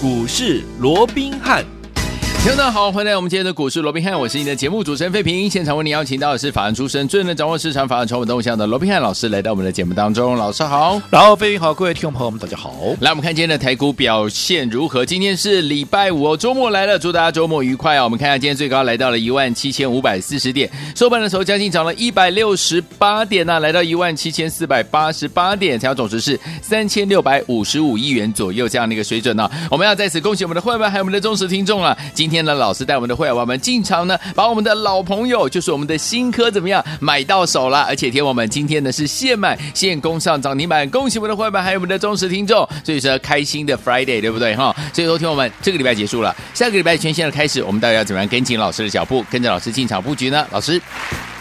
股市罗宾汉。听众大家好，欢迎来到我们今天的股市罗宾汉，我是你的节目主持人费平。现场为你邀请到的是法案出身、最能掌握市场法案传闻动向的罗宾汉老师，来到我们的节目当中。老师好，然后费平好，各位听众朋友们，大家好。来，我们看今天的台股表现如何？今天是礼拜五哦，周末来了，祝大家周末愉快哦。我们看一下今天最高来到了一万七千五百四十点，收盘的时候将近涨了一百六十八点呢、啊，来到一万七千四百八十八点，成交总值是三千六百五十五亿元左右这样的一个水准呢、啊。我们要在此恭喜我们的会员还有我们的忠实听众啊！今今天呢，老师带我们的会员我们进场呢，把我们的老朋友，就是我们的新科怎么样买到手了？而且天我们今天呢是现买现攻上涨停板，恭喜我们的会员还有我们的忠实听众，所以说开心的 Friday 对不对哈？所以说听我们这个礼拜结束了，下个礼拜全新的开始，我们到底要怎么样跟紧老师的脚步，跟着老师进场布局呢？老师。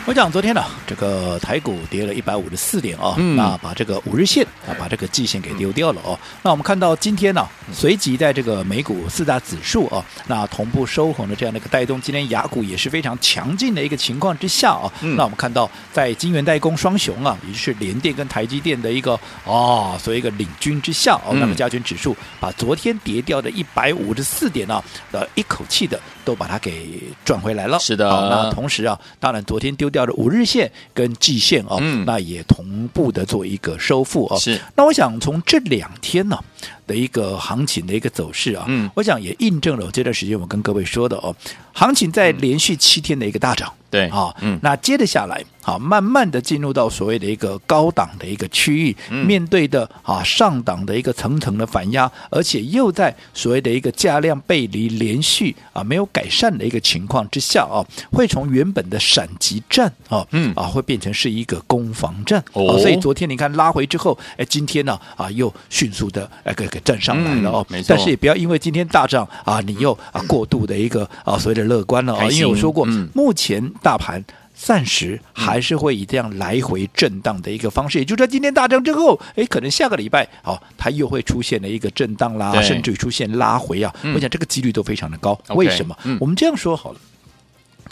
我讲昨天呢，这个台股跌了一百五十四点啊，嗯、那把这个五日线啊，把这个季线给丢掉了哦。那我们看到今天呢，随即在这个美股四大指数啊，那同步收红的这样的一个带动，今天雅股也是非常强劲的一个情况之下啊。嗯、那我们看到在晶圆代工双雄啊，也就是联电跟台积电的一个啊、哦，所谓一个领军之下哦，那么加权指数把昨天跌掉的一百五十四点呢，呃，一口气的都把它给赚回来了。是的，那同时啊，当然昨天丢掉。掉的五日线跟季线哦，嗯、那也同步的做一个收复哦。是，那我想从这两天呢的一个行情的一个走势啊，嗯，我想也印证了我这段时间我跟各位说的哦，行情在连续七天的一个大涨。对啊，嗯，那接着下来，好，慢慢的进入到所谓的一个高档的一个区域，嗯、面对的啊上档的一个层层的反压，而且又在所谓的一个价量背离连续啊没有改善的一个情况之下啊，会从原本的闪击战啊，嗯。啊，会变成是一个攻防战。哦、啊，所以昨天你看拉回之后，哎，今天呢啊又迅速的哎给给站上来了哦，但是也不要因为今天大涨啊，你又啊过度的一个啊所谓的乐观了啊，因为我说过，嗯、目前。大盘暂时还是会以这样来回震荡的一个方式，也就是在今天大涨之后，哎，可能下个礼拜，好，它又会出现了一个震荡啦，甚至于出现拉回啊。我想这个几率都非常的高。为什么？我们这样说好了，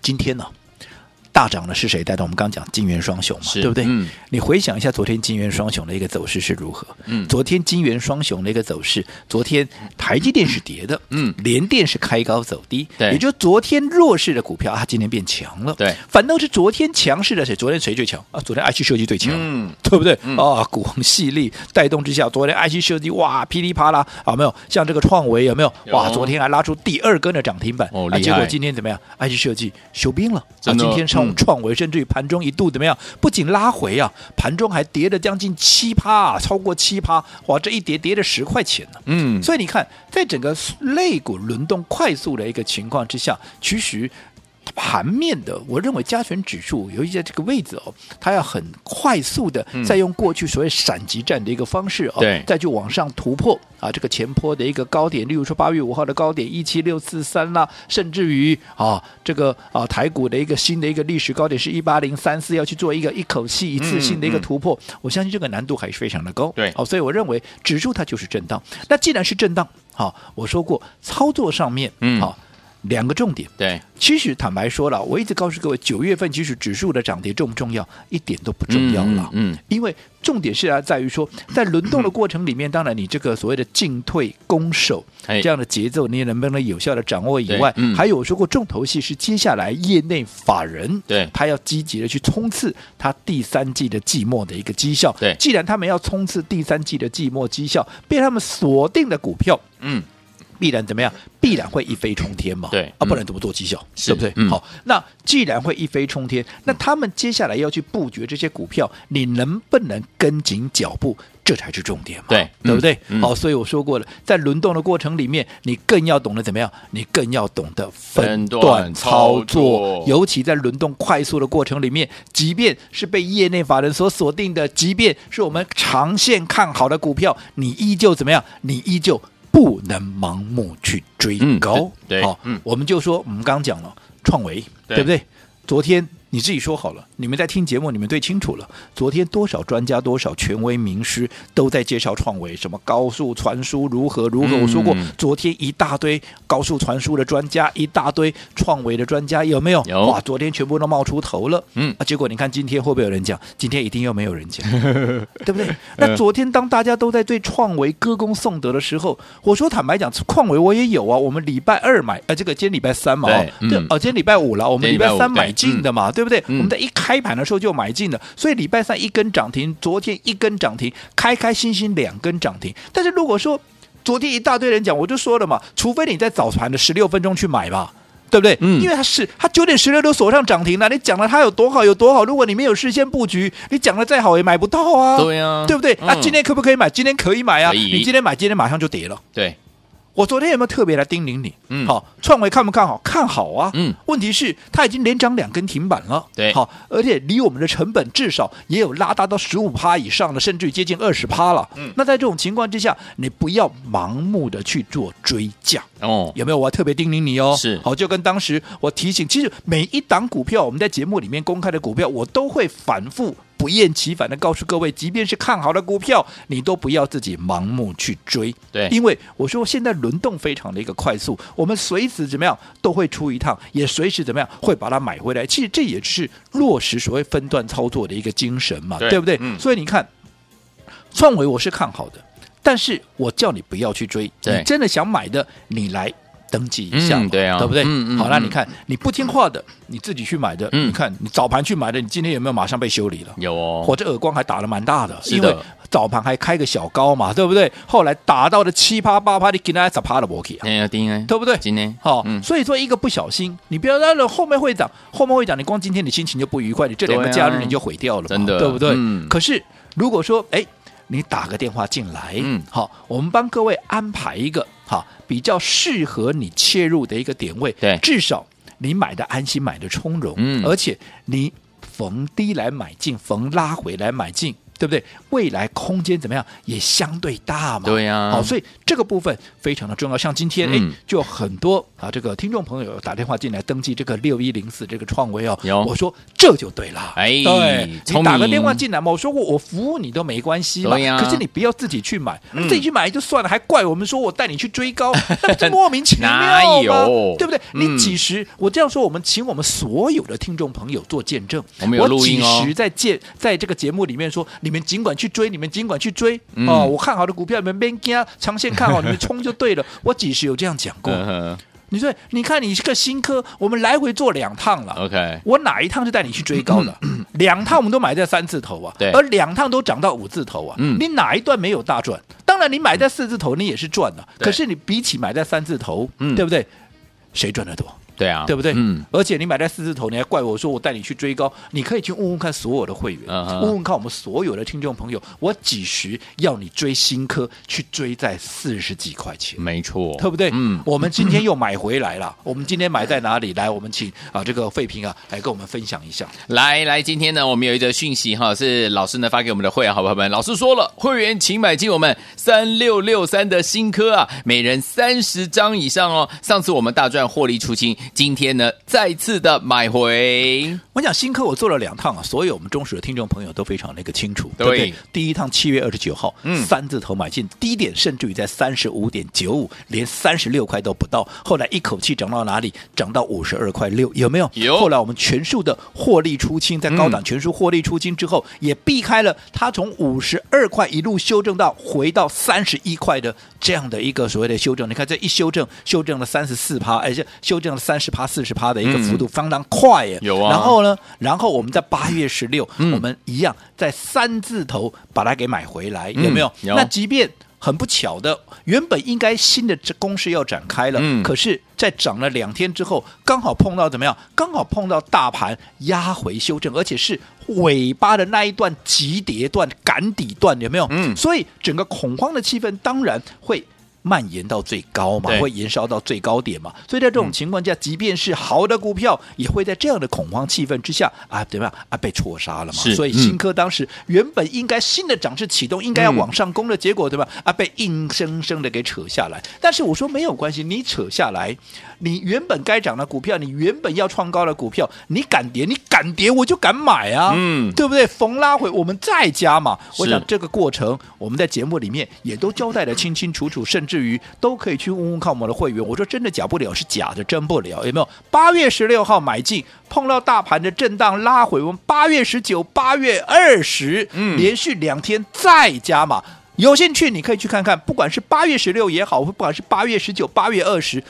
今天呢？大涨的是谁带动？我们刚刚讲金元双雄嘛，对不对？嗯，你回想一下昨天金元双雄的一个走势是如何？嗯，昨天金元双雄的一个走势，昨天台积电是跌的，嗯，联电是开高走低，对，也就是昨天弱势的股票啊，今天变强了，对，反倒是昨天强势的谁？昨天谁最强啊？昨天 IC 设计最强，嗯，对不对？啊，股王系列带动之下，昨天 IC 设计哇噼里啪啦啊，没有像这个创维有没有？哇，昨天还拉出第二根的涨停板，哦，结果今天怎么样？IC 设计休兵了啊，今天上。创维甚至于盘中一度怎么样？不仅拉回啊，盘中还跌了将近七趴，啊，超过七趴，哇！这一跌跌了十块钱呢。嗯，所以你看，在整个类股轮动快速的一个情况之下，其实。盘面的，我认为加权指数尤其在这个位置哦，它要很快速的再用过去所谓闪击战的一个方式哦，对，再去往上突破啊，这个前坡的一个高点，例如说八月五号的高点一七六四三啦，甚至于啊这个啊台股的一个新的一个历史高点是一八零三四，要去做一个一口气一次性的一个突破，我相信这个难度还是非常的高，对，哦，所以我认为指数它就是震荡，那既然是震荡，好，我说过操作上面，嗯，好。两个重点，对，其实坦白说了，我一直告诉各位，九月份其实指数的涨跌重不重要，一点都不重要了，嗯，嗯，因为重点是啊，在于说，在轮动的过程里面，嗯、当然你这个所谓的进退攻守这样的节奏，你也能不能有效的掌握以外，嗯、还有说过重头戏是接下来业内法人，对，他要积极的去冲刺他第三季的季末的一个绩效，对，既然他们要冲刺第三季的季末绩效，被他们锁定的股票，嗯。必然怎么样？必然会一飞冲天嘛？对啊，不然怎么做绩效？是对不对？嗯、好，那既然会一飞冲天，那他们接下来要去布局这些股票，你能不能跟紧脚步？这才是重点嘛？对，对不对？嗯、好，所以我说过了，在轮动的过程里面，你更要懂得怎么样？你更要懂得分段操作，操作尤其在轮动快速的过程里面，即便是被业内法人所锁定的，即便是我们长线看好的股票，你依旧怎么样？你依旧。不能盲目去追高，好，我们就说，我们刚刚讲了创维，对不对？昨天你自己说好了，你们在听节目，你们最清楚了。昨天多少专家、多少权威名师都在介绍创维，什么高速传输如何如何。我说过，昨天一大堆高速传输的专家，一大堆创维的专家，有没有？有。哇，昨天全部都冒出头了。嗯，啊，结果你看今天会不会有人讲？今天一定又没有人讲，对不对？那昨天当大家都在对创维歌功颂德的时候，我说坦白讲，创维我也有啊。我们礼拜二买，呃，这个今天礼拜三嘛，哦，哦，今天礼拜五了，我们礼拜三买进的嘛，对不对？我们在一开盘的时候就买进了，所以礼拜三一根涨停，昨天一根涨停，开开心心两根涨停。但是如果说昨天一大堆人讲，我就说了嘛，除非你在早盘的十六分钟去买吧。对不对？嗯，因为它是它九点十六都锁上涨停了，你讲了它有多好有多好，如果你没有事先布局，你讲的再好也买不到啊。对啊，对不对？那、嗯啊、今天可不可以买？今天可以买啊！以你今天买，今天马上就跌了。对。我昨天有没有特别来叮咛你？嗯，好，创维看不看好？看好啊。嗯，问题是它已经连涨两根停板了。对，好，而且离我们的成本至少也有拉大到十五趴以上的，甚至于接近二十趴了。嗯，那在这种情况之下，你不要盲目的去做追价。哦，有没有？我要特别叮咛你哦。是，好，就跟当时我提醒，其实每一档股票，我们在节目里面公开的股票，我都会反复。不厌其烦的告诉各位，即便是看好的股票，你都不要自己盲目去追。对，因为我说现在轮动非常的一个快速，我们随时怎么样都会出一趟，也随时怎么样会把它买回来。其实这也是落实所谓分段操作的一个精神嘛，对，对不对？嗯。所以你看，创维我是看好的，但是我叫你不要去追。对。你真的想买的，你来。登记一下，对啊，对不对？嗯嗯。好，那你看，你不听话的，你自己去买的，你看你早盘去买的，你今天有没有马上被修理了？有哦，或者耳光还打得蛮大的，因为早盘还开个小高嘛，对不对？后来打到了七趴八趴，你给他十趴的摩羯，对不对？今天好，所以说一个不小心，你不要让了后面会涨，后面会涨，你光今天你心情就不愉快，你这两个假日你就毁掉了，真的，对不对？可是如果说，哎，你打个电话进来，嗯，好，我们帮各位安排一个。好，比较适合你切入的一个点位，对，至少你买的安心，买的从容，嗯，而且你逢低来买进，逢拉回来买进。对不对？未来空间怎么样？也相对大嘛。对呀、啊。好，所以这个部分非常的重要。像今天哎、嗯，就很多啊，这个听众朋友打电话进来登记这个六一零四这个创维哦。有。我说这就对了。哎，对，你打个电话进来嘛。我说过我服务你都没关系嘛。对呀、啊。可是你不要自己去买，嗯、自己去买就算了，还怪我们说我带你去追高，那不莫名其妙吗？对不对？嗯、你几时？我这样说，我们请我们所有的听众朋友做见证。我们有录音哦。我几时在见在这个节目里面说，你们尽管去追。你们尽管去追、嗯、哦！我看好的股票，你们别惊，长线看好，你们冲就对了。我几时有这样讲过？嗯、你说，你看你是个新科，我们来回做两趟了。OK，我哪一趟是带你去追高的？两趟我们都买在三字头啊，对，而两趟都涨到五字头啊。嗯，你哪一段没有大赚？当然，你买在四字头，你也是赚的。可是你比起买在三字头，嗯，对不对？谁赚得多？对啊，对不对？嗯，而且你买在四字头，你还怪我说我带你去追高，你可以去问问看所有的会员，嗯、问问看我们所有的听众朋友，我几时要你追新科去追在四十几块钱？没错，对不对？嗯，我们今天又买回来了。我们今天买在哪里？来，我们请啊这个费平啊来跟我们分享一下。来来，今天呢，我们有一则讯息哈，是老师呢发给我们的会员好朋友们。老师说了，会员请买进我们三六六三的新科啊，每人三十张以上哦。上次我们大赚获利出清，今天呢？再次的买回，我讲新科我做了两趟啊，所有我们忠实的听众朋友都非常那个清楚，对，对不对？第一趟七月二十九号，嗯，三字头买进，低点甚至于在三十五点九五，连三十六块都不到，后来一口气涨到哪里？涨到五十二块六，有没有？有。后来我们全数的获利出清，在高档全数获利出清之后，嗯、也避开了它从五十二块一路修正到回到三十一块的这样的一个所谓的修正。你看这一修正，修正了三十四趴，而且修正了三十趴、四十趴。的一个幅度相当快耶，有啊。然后呢，然后我们在八月十六，我们一样在三字头把它给买回来，有没有？有。那即便很不巧的，原本应该新的这攻势要展开了，嗯，可是，在涨了两天之后，刚好碰到怎么样？刚好碰到大盘压回修正，而且是尾巴的那一段急跌段、赶底段，有没有？嗯，所以整个恐慌的气氛当然会。蔓延到最高嘛，会延烧到最高点嘛。所以在这种情况下，即便是好的股票，也会在这样的恐慌气氛之下啊，怎么样啊，被错杀了嘛。所以新科当时原本应该新的涨势启动，应该要往上攻的结果，对吧？啊，被硬生生的给扯下来。但是我说没有关系，你扯下来。你原本该涨的股票，你原本要创高的股票，你敢跌，你敢跌，我就敢买啊，嗯，对不对？逢拉回我们再加嘛。我想这个过程，我们在节目里面也都交代的清清楚楚，甚至于都可以去问问看我们的会员。我说真的假不了，是假的真不了，有没有？八月十六号买进，碰到大盘的震荡拉回，我们八月十九、八月二十，嗯，连续两天再加嘛。有兴趣你可以去看看，不管是八月十六也好，不管是八月十九、八月二十。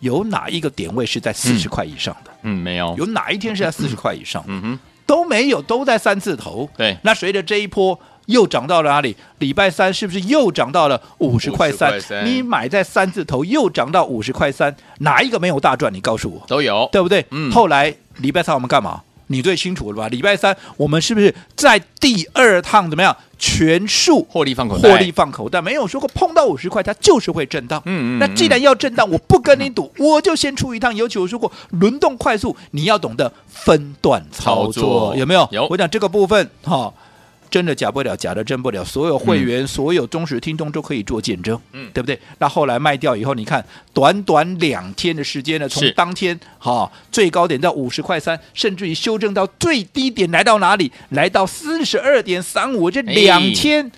有哪一个点位是在四十块以上的？嗯，没有。有哪一天是在四十块以上？嗯哼，都没有，都在三字头。对。那随着这一波又涨到了哪里？礼拜三是不是又涨到了五十块三？你买在三字头又涨到五十块三，哪一个没有大赚？你告诉我。都有，对不对？嗯。后来礼拜三我们干嘛？你最清楚了吧？礼拜三我们是不是在第二趟怎么样？全数获利放口袋，获利放口袋，没有说过碰到五十块它就是会震荡。嗯嗯。那既然要震荡，我不跟你赌，我就先出一趟。尤其我说过，轮动快速，你要懂得分段操作，操作有没有？有。我讲这个部分哈。哦真的假不了，假的真不了。所有会员、嗯、所有忠实听众都可以做见证，嗯，对不对？那后来卖掉以后，你看短短两天的时间呢，从当天哈、哦、最高点到五十块三，甚至于修正到最低点来到哪里？来到四十二点三五，这两天、哎、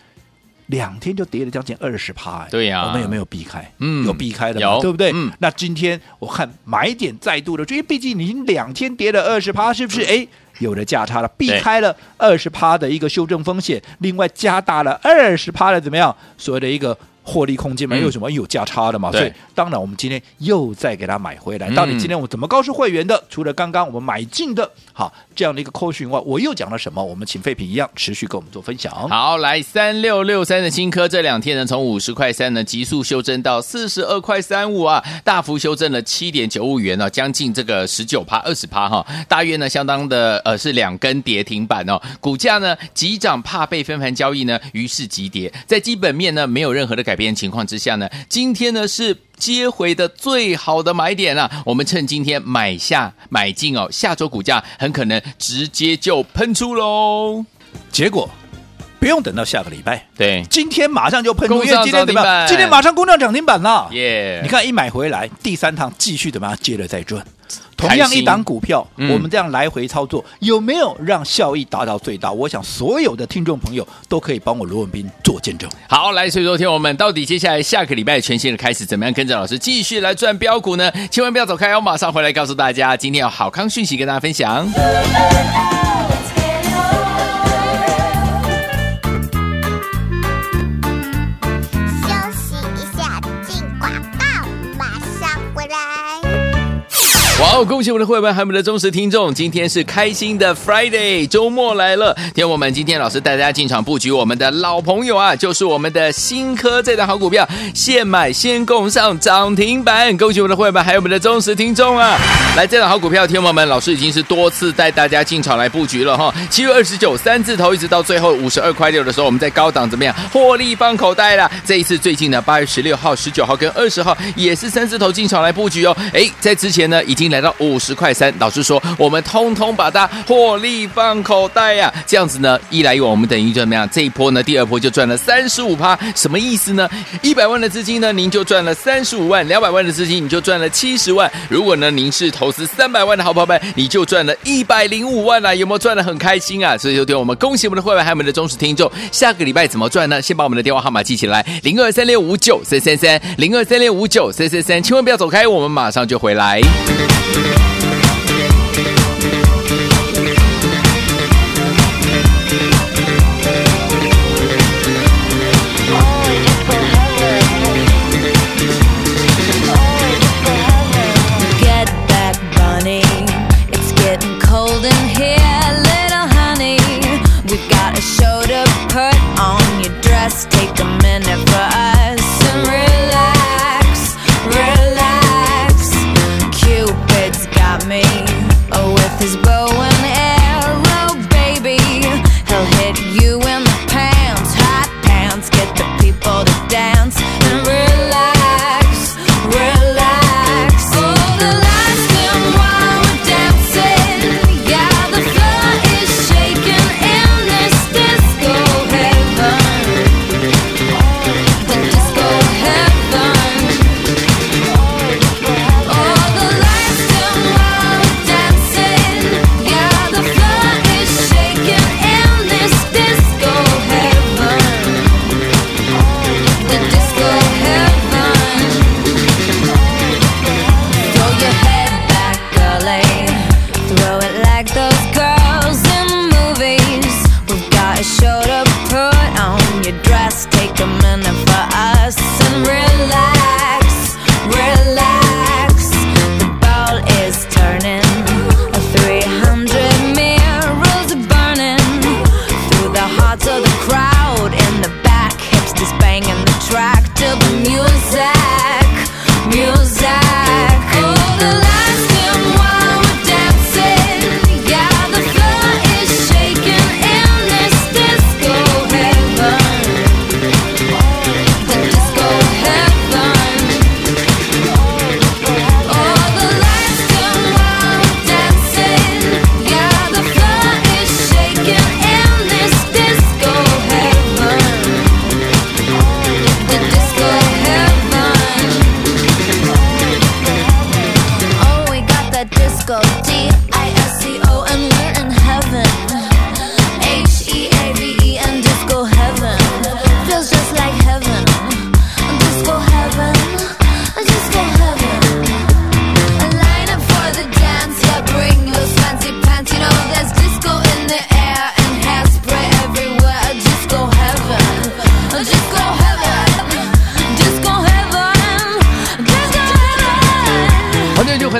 两天就跌了将近二十趴。对呀、啊，我们有没有避开？嗯，有避开的嘛，对不对？嗯。那今天我看买点再度的，因为毕竟你两天跌了二十趴，是不是？哎。有了价差了，避开了二十趴的一个修正风险，另外加大了二十趴的怎么样？所谓的一个。获利空间嘛，有什么有价差的嘛？所以当然我们今天又再给他买回来。到底今天我怎么告诉会员的？除了刚刚我们买进的，好这样的一个扣讯外，我又讲了什么？我们请废品一样持续跟我们做分享。好，来三六六三的新科这两天呢，从五十块三呢急速修正到四十二块三五啊，大幅修正了七点九五元呢、啊，将近这个十九趴二十趴哈，大约呢相当的呃是两根跌停板哦，股价呢急涨怕被分盘交易呢，于是急跌，在基本面呢没有任何的改边。情况之下呢，今天呢是接回的最好的买点啊！我们趁今天买下买进哦，下周股价很可能直接就喷出喽。结果不用等到下个礼拜，对，今天马上就喷出，因为今天怎么样？今天马上攻上涨停板了，耶！你看一买回来，第三趟继续怎么样？接着再赚。同样一档股票，嗯、我们这样来回操作，有没有让效益达到最大？我想所有的听众朋友都可以帮我罗文斌做见证。好，来，所以说听我们到底接下来下个礼拜全新的开始，怎么样跟着老师继续来赚标股呢？千万不要走开，我马上回来告诉大家，今天有好康讯息跟大家分享。哇哦！恭喜我们的会员，还有我们的忠实听众，今天是开心的 Friday，周末来了。天我们今天老师带大家进场布局我们的老朋友啊，就是我们的新科这档好股票，现买先供上涨停板。恭喜我们的会员，还有我们的忠实听众啊！来，这档好股票，天我们老师已经是多次带大家进场来布局了哈。七月二十九三字头，一直到最后五十二块六的时候，我们在高档怎么样获利放口袋了？这一次最近呢，八月十六号、十九号跟二十号也是三字头进场来布局哦。哎，在之前呢已经。来到五十块三，老师说我们通通把它获利放口袋呀、这样子呢，一来一往，我们等于怎么样？这一波呢，第二波就赚了三十五趴，什么意思呢？一百万的资金呢，您就赚了三十五万；两百万的资金，你就赚了七十万。如果呢，您是投资三百万的好朋友们，你就赚了一百零五万了、有没有赚得很开心啊？所以，就对我们恭喜我们的会员，还有我们的忠实听众。下个礼拜怎么赚呢？先把我们的电话号码记起来：零二三六五九三三三，零二三六五九三三三，千万不要走开，我们马上就回来。Thank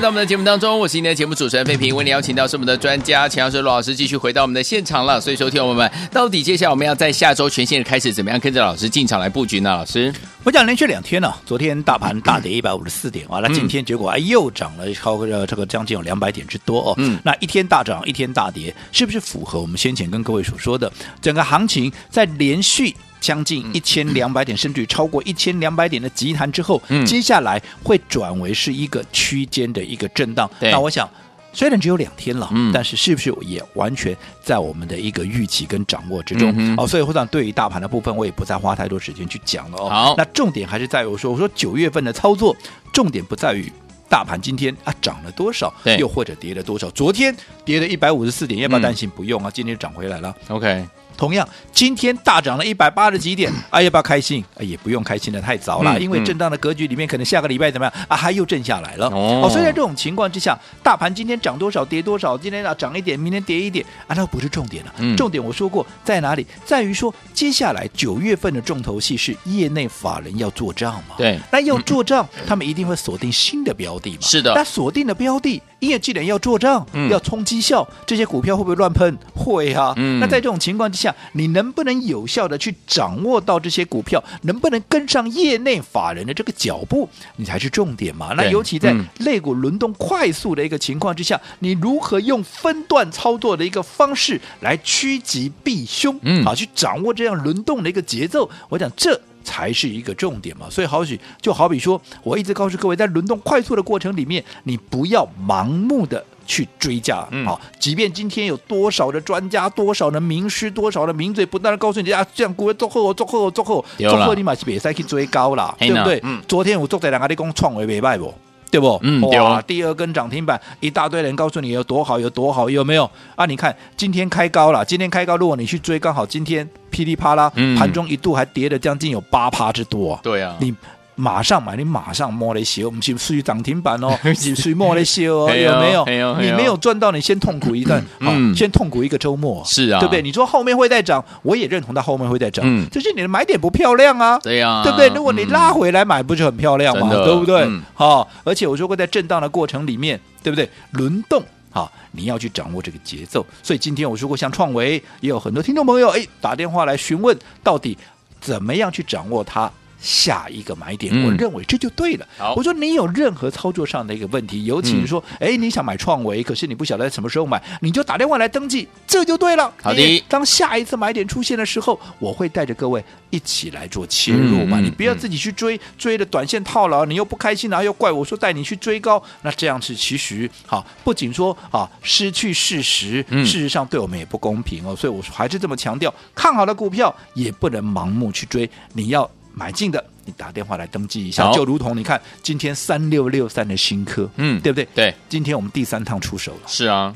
回到我们的节目当中，我是今天的节目主持人费平，为你邀请到是我们的专家钱老师罗老师，继续回到我们的现场了。所以，收听我们到底接下来我们要在下周全线的开始，怎么样跟着老师进场来布局呢？老师，我讲连续两天呢、啊，昨天大盘大跌一百五十四点，完了、嗯、今天结果哎又涨了超过这个将近有两百点之多哦。嗯，那一天大涨一天大跌，是不是符合我们先前跟各位所说的整个行情在连续？将近一千两百点，甚至于超过一千两百点的急弹之后，嗯、接下来会转为是一个区间的一个震荡。对那我想，虽然只有两天了，嗯、但是是不是也完全在我们的一个预期跟掌握之中？嗯、哦，所以我想对于大盘的部分，我也不再花太多时间去讲了哦。好，那重点还是在于我说，我说九月份的操作重点不在于大盘今天啊涨了多少，又或者跌了多少。昨天跌了一百五十四点，要不要担心？不用啊，今天涨回来了。OK。同样，今天大涨了一百八十几点，啊，要不要开心？啊，也不用开心的太早了，嗯、因为震荡的格局里面，可能下个礼拜怎么样啊？还又震下来了。哦，所以在这种情况之下，大盘今天涨多少跌多少，今天啊涨一点，明天跌一点，啊，那不是重点了。嗯、重点我说过在哪里，在于说接下来九月份的重头戏是业内法人要做账嘛？对，那要做账，嗯、他们一定会锁定新的标的嘛？是的，那锁定的标的。因为既然要做账，嗯、要冲绩效，这些股票会不会乱喷？会啊。嗯、那在这种情况之下，你能不能有效的去掌握到这些股票？能不能跟上业内法人的这个脚步？你才是重点嘛。那尤其在类股轮动快速的一个情况之下，嗯、你如何用分段操作的一个方式来趋吉避凶？嗯，好，去掌握这样轮动的一个节奏。我讲这。才是一个重点嘛，所以好比就好比说，我一直告诉各位，在轮动快速的过程里面，你不要盲目的去追价，嗯，好，即便今天有多少的专家、多少的名师、多少的名嘴不断的告诉你啊，这样股票做后、做后、做后、做后，你马是别再去追高了，对不对？嗯，昨天我做在两个地方创维没卖不？对不？嗯，哇，第二根涨停板，一大堆人告诉你有多好，有多好，有没有？啊，你看今天开高了，今天开高，如果你去追，刚好今天噼里啪啦，嗯、盘中一度还跌了将近有八趴之多。对啊，你。马上买，你马上摸了些，我们去属于涨停板哦，属于摸了些哦，有没有？你没有赚到，你先痛苦一段，好，先痛苦一个周末，是啊，对不对？你说后面会再涨，我也认同它后面会再涨，嗯，就是你的买点不漂亮啊，对呀，对不对？如果你拉回来买，不是很漂亮吗？对不对？好，而且我说过，在震荡的过程里面，对不对？轮动，好，你要去掌握这个节奏。所以今天我说过，像创维也有很多听众朋友哎打电话来询问，到底怎么样去掌握它。下一个买点，我认为这就对了。嗯、我说你有任何操作上的一个问题，尤其是说，哎、嗯，你想买创维，可是你不晓得在什么时候买，你就打电话来登记，这就对了。好的，当下一次买点出现的时候，我会带着各位一起来做切入嘛。嗯、你不要自己去追，追的短线套牢，你又不开心，然后又怪我说带你去追高，那这样是其实好，不仅说啊失去事实，事实上对我们也不公平哦。所以我还是这么强调，看好的股票也不能盲目去追，你要。买进的，你打电话来登记一下，就如同你看今天三六六三的新科，嗯，对不对？对，今天我们第三趟出手了，是啊，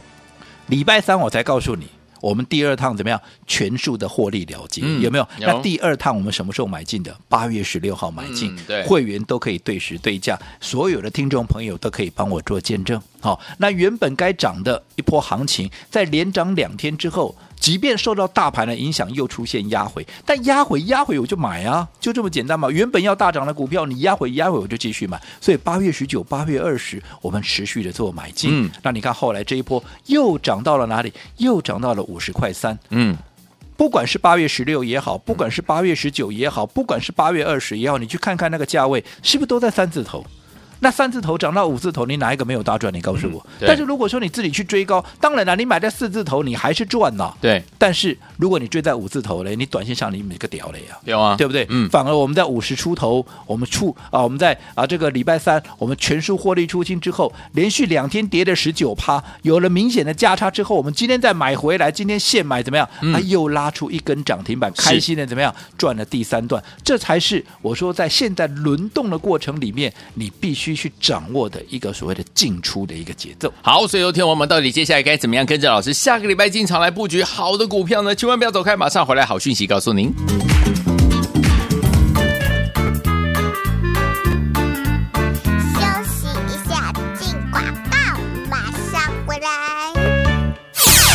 礼拜三我才告诉你，我们第二趟怎么样全数的获利了结，嗯、有没有？有那第二趟我们什么时候买进的？八月十六号买进，嗯、对，会员都可以对时对价，所有的听众朋友都可以帮我做见证。好，那原本该涨的一波行情，在连涨两天之后。即便受到大盘的影响，又出现压回，但压回压回我就买啊，就这么简单嘛。原本要大涨的股票，你压回压回我就继续买。所以八月十九、八月二十，我们持续的做买进。嗯，那你看后来这一波又涨到了哪里？又涨到了五十块三。嗯，不管是八月十六也好，不管是八月十九也好，不管是八月二十也好，你去看看那个价位，是不是都在三字头？那三字头涨到五字头，你哪一个没有大赚？你告诉我。嗯、但是如果说你自己去追高，当然了，你买在四字头，你还是赚呐。对。但是如果你追在五字头嘞，你短线上你每个屌了呀。有啊，对不对？嗯。反而我们在五十出头，我们出啊，我们在啊这个礼拜三，我们全数获利出清之后，连续两天跌了十九趴，有了明显的价差之后，我们今天再买回来，今天现买怎么样？嗯、啊，又拉出一根涨停板，开心的怎么样？赚了第三段，这才是我说在现在轮动的过程里面，你必须。去掌握的一个所谓的进出的一个节奏。好，所以有天我们到底接下来该怎么样跟着老师下个礼拜进场来布局好的股票呢？千万不要走开，马上回来，好讯息告诉您。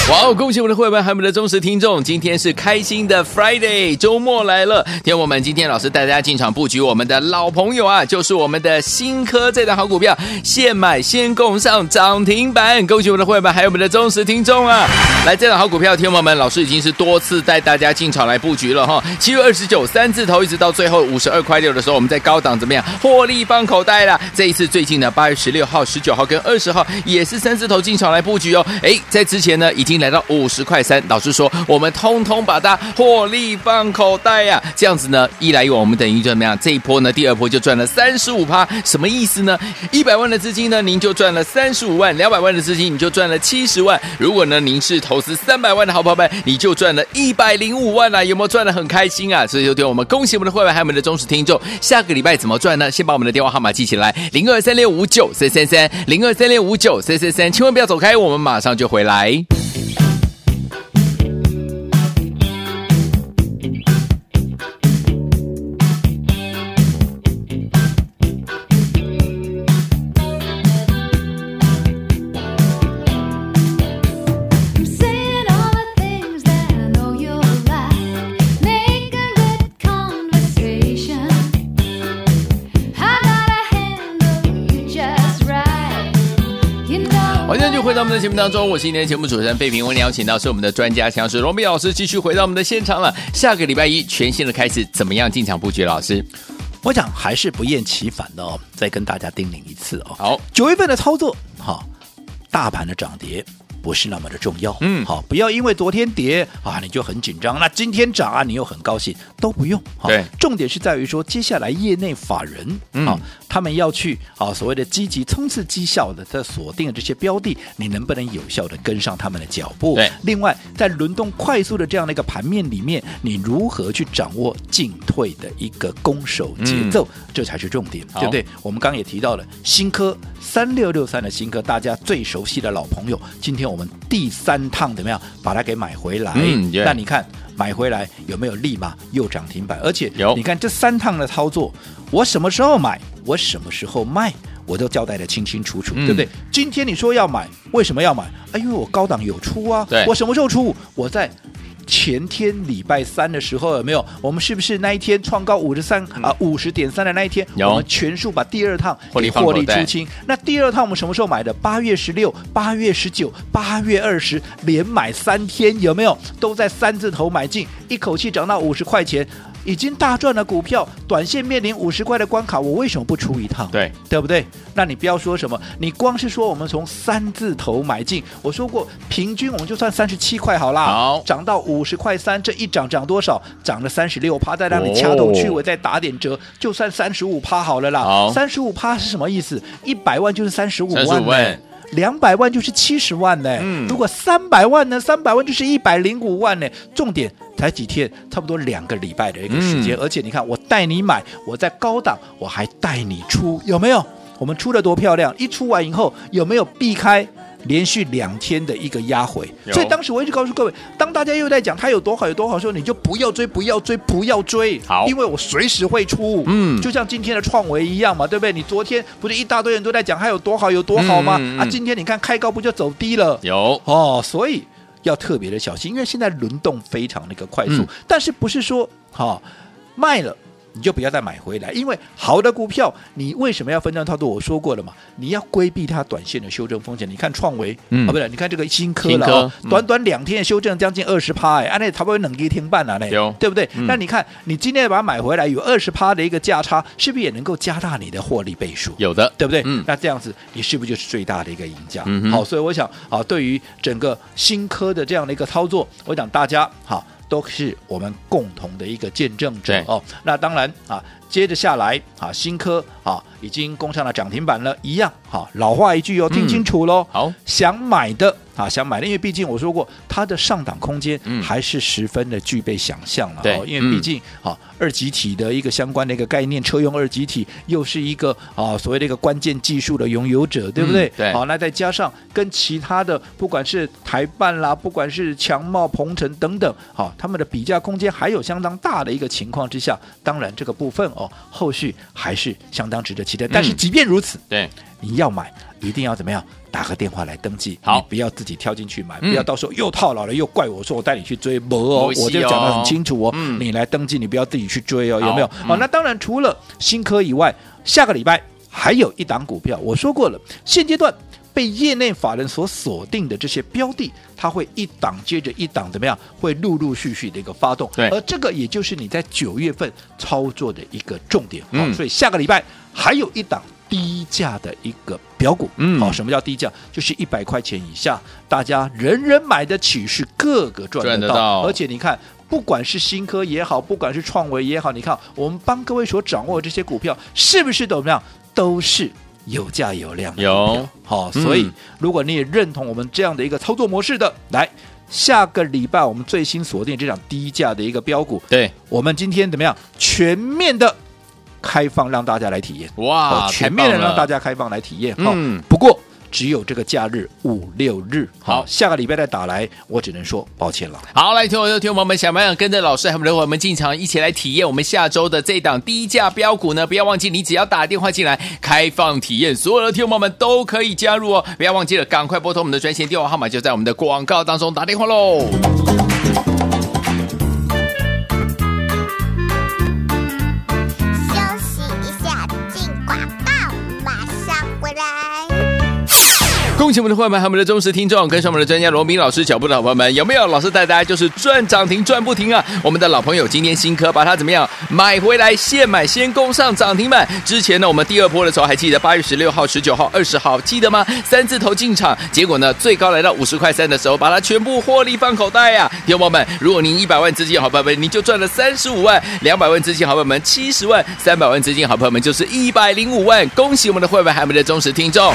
哇哦！恭喜我们的会员还有我们的忠实听众，今天是开心的 Friday，周末来了。听我们今天老师带大家进场布局我们的老朋友啊，就是我们的新科这档好股票，现买先供上涨停板。恭喜我们的会员还有我们的忠实听众啊！来，这档好股票，听我们老师已经是多次带大家进场来布局了哈。七月二十九三字头，一直到最后五十二块六的时候，我们在高档怎么样获利放口袋了？这一次最近呢，八月十六号、十九号跟二十号也是三字头进场来布局哦。哎，在之前呢，已经。来到五十块三，老师说我们通通把它获利放口袋呀、这样子呢，一来一往，我们等于怎么样？这一波呢，第二波就赚了三十五趴，什么意思呢？一百万的资金呢，您就赚了三十五万；两百万的资金，你就赚了七十万。如果呢，您是投资三百万的好朋友们，你就赚了一百零五万了、有没有赚得很开心啊？所以就对我们恭喜我们的会员，还有我们的忠实听众。下个礼拜怎么赚呢？先把我们的电话号码记起来：零二三六五九三三三，零二三六五九三三三，千万不要走开，我们马上就回来。回到我们的节目当中，我是今天的节目主持人费平。我们邀请到是我们的专家强势罗密老师，继续回到我们的现场了。下个礼拜一全新的开始，怎么样进场布局？老师，我想还是不厌其烦的哦，再跟大家叮咛一次哦。好，九月份的操作，哈，大盘的涨跌。不是那么的重要，嗯，好，不要因为昨天跌啊，你就很紧张，那今天涨啊，你又很高兴，都不用。对，重点是在于说，接下来业内法人啊，嗯、他们要去啊，所谓的积极冲刺绩效的，在锁定的这些标的，你能不能有效的跟上他们的脚步？对。另外，在轮动快速的这样的一个盘面里面，你如何去掌握进退的一个攻守节奏，嗯、这才是重点，对不对？我们刚刚也提到了新科三六六三的新科，大家最熟悉的老朋友，今天。我们第三趟怎么样把它给买回来？嗯，那你看买回来有没有立马又涨停板？而且有，你看这三趟的操作，我什么时候买，我什么时候卖，我都交代的清清楚楚，嗯、对不对？今天你说要买，为什么要买？啊，因为我高档有出啊。对，我什么时候出？我在。前天礼拜三的时候有没有？我们是不是那一天创高五十三啊五十点三的那一天，我们全数把第二趟获利获利出清。那第二趟我们什么时候买的？八月十六、八月十九、八月二十，连买三天有没有？都在三字头买进，一口气涨到五十块钱。已经大赚的股票，短线面临五十块的关卡，我为什么不出一趟？对，对不对？那你不要说什么，你光是说我们从三字头买进，我说过平均我们就算三十七块好啦，好，涨到五十块三，这一涨涨多少？涨了三十六趴，再让你掐头去尾，再打点折，就算三十五趴好了啦。好，三十五趴是什么意思？一百万就是三十五万。两百万就是七十万呢，嗯、如果三百万呢？三百万就是一百零五万呢。重点才几天，差不多两个礼拜的一个时间，嗯、而且你看，我带你买，我在高档，我还带你出，有没有？我们出的多漂亮！一出完以后，有没有避开？连续两天的一个压回，所以当时我一直告诉各位，当大家又在讲它有多好有多好的时候，你就不要追，不要追，不要追。好，因为我随时会出。嗯，就像今天的创维一样嘛，对不对？你昨天不是一大堆人都在讲它有多好有多好吗？嗯嗯、啊，今天你看开高不就走低了？有哦，所以要特别的小心，因为现在轮动非常的一个快速，嗯、但是不是说哈、哦、卖了。你就不要再买回来，因为好的股票，你为什么要分段操作？我说过了嘛，你要规避它短线的修正风险。你看创维，嗯，啊，不对，你看这个新科了，短短两天的修正将近二十趴，哎，那差不多能一天半了嘞，有对不对？嗯、那你看，你今天把它买回来，有二十趴的一个价差，是不是也能够加大你的获利倍数？有的，对不对？嗯，那这样子，你是不是就是最大的一个赢家？嗯哼，好，所以我想啊，对于整个新科的这样的一个操作，我想大家好都是我们共同的一个见证者哦。那当然啊。接着下来啊，新科啊已经攻上了涨停板了，一样好，老话一句哦，听清楚喽。嗯、好，想买的啊，想买的，因为毕竟我说过，它的上档空间还是十分的具备想象了。对、嗯，因为毕竟啊，二极体的一个相关的一个概念，车用二极体又是一个啊所谓的一个关键技术的拥有者，对不对？嗯、对。好，那再加上跟其他的，不管是台办啦，不管是强茂、鹏程等等，好，他们的比价空间还有相当大的一个情况之下，当然这个部分。哦，后续还是相当值得期待。但是即便如此，对。你要买，一定要怎么样？打个电话来登记，好，不要自己跳进去买，嗯、不要到时候又套牢了，又怪我说我带你去追，博哦，我就讲的很清楚哦，嗯、你来登记，你不要自己去追哦，有没有？好、那当然除了新科以外，下个礼拜还有一档股票，我说过了，现阶段被业内法人所锁定的这些标的，它会一档接着一档怎么样？会陆陆续续的一个发动，对，而这个也就是你在九月份操作的一个重点，好、嗯，所以下个礼拜还有一档。低价的一个标股，嗯，好，什么叫低价？就是一百块钱以下，大家人人买得起，是个个赚得到。赚得到。而且你看，不管是新科也好，不管是创维也好，你看我们帮各位所掌握的这些股票，是不是怎么样？都是有价有量的。有，好，所以如果你也认同我们这样的一个操作模式的，来下个礼拜我们最新锁定这场低价的一个标股，对我们今天怎么样？全面的。开放让大家来体验哇！全面的让大家开放来体验哈。嗯，不过只有这个假日五六日，好，下个礼拜再打来，我只能说抱歉了。好，来听我的听友们，想不想跟着老师还有我们进场一起来体验我们下周的这档低价标股呢？不要忘记，你只要打电话进来开放体验，所有的听友们都可以加入哦。不要忘记了，赶快拨通我们的专线电话号码，就在我们的广告当中打电话喽。恭喜我们的伙伴们，还有我们的忠实听众，跟上我们的专家罗明老师脚步的好朋友们，有没有？老师带大家就是赚涨停赚不停啊！我们的老朋友今天新科把它怎么样买回来？现买先攻上涨停板。之前呢，我们第二波的时候还记得八月十六号、十九号、二十号，记得吗？三字头进场，结果呢最高来到五十块三的时候，把它全部获利放口袋呀、啊！听众朋友们，如果您一百万资金好朋友们，你就赚了三十五万；两百万资金好朋友们七十万；三百万资金好朋友们就是一百零五万。恭喜我们的会员还有我们的忠实听众。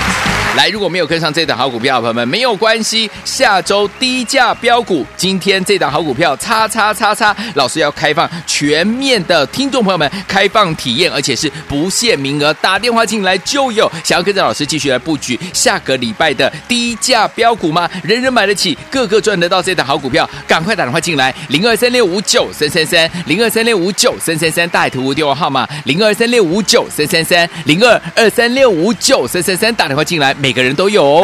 来，如果没有跟上这档好股票，朋友们没有关系。下周低价标股，今天这档好股票，叉叉叉叉，老师要开放全面的听众朋友们开放体验，而且是不限名额，打电话进来就有。想要跟着老师继续来布局下个礼拜的低价标股吗？人人买得起，个个赚得到这档好股票，赶快打电话进来，零二三六五九三三三，零二三六五九三三三，大图电话号码零二三六五九三三三，零二二三六五九三三三，打电话进来。每个人都有哦。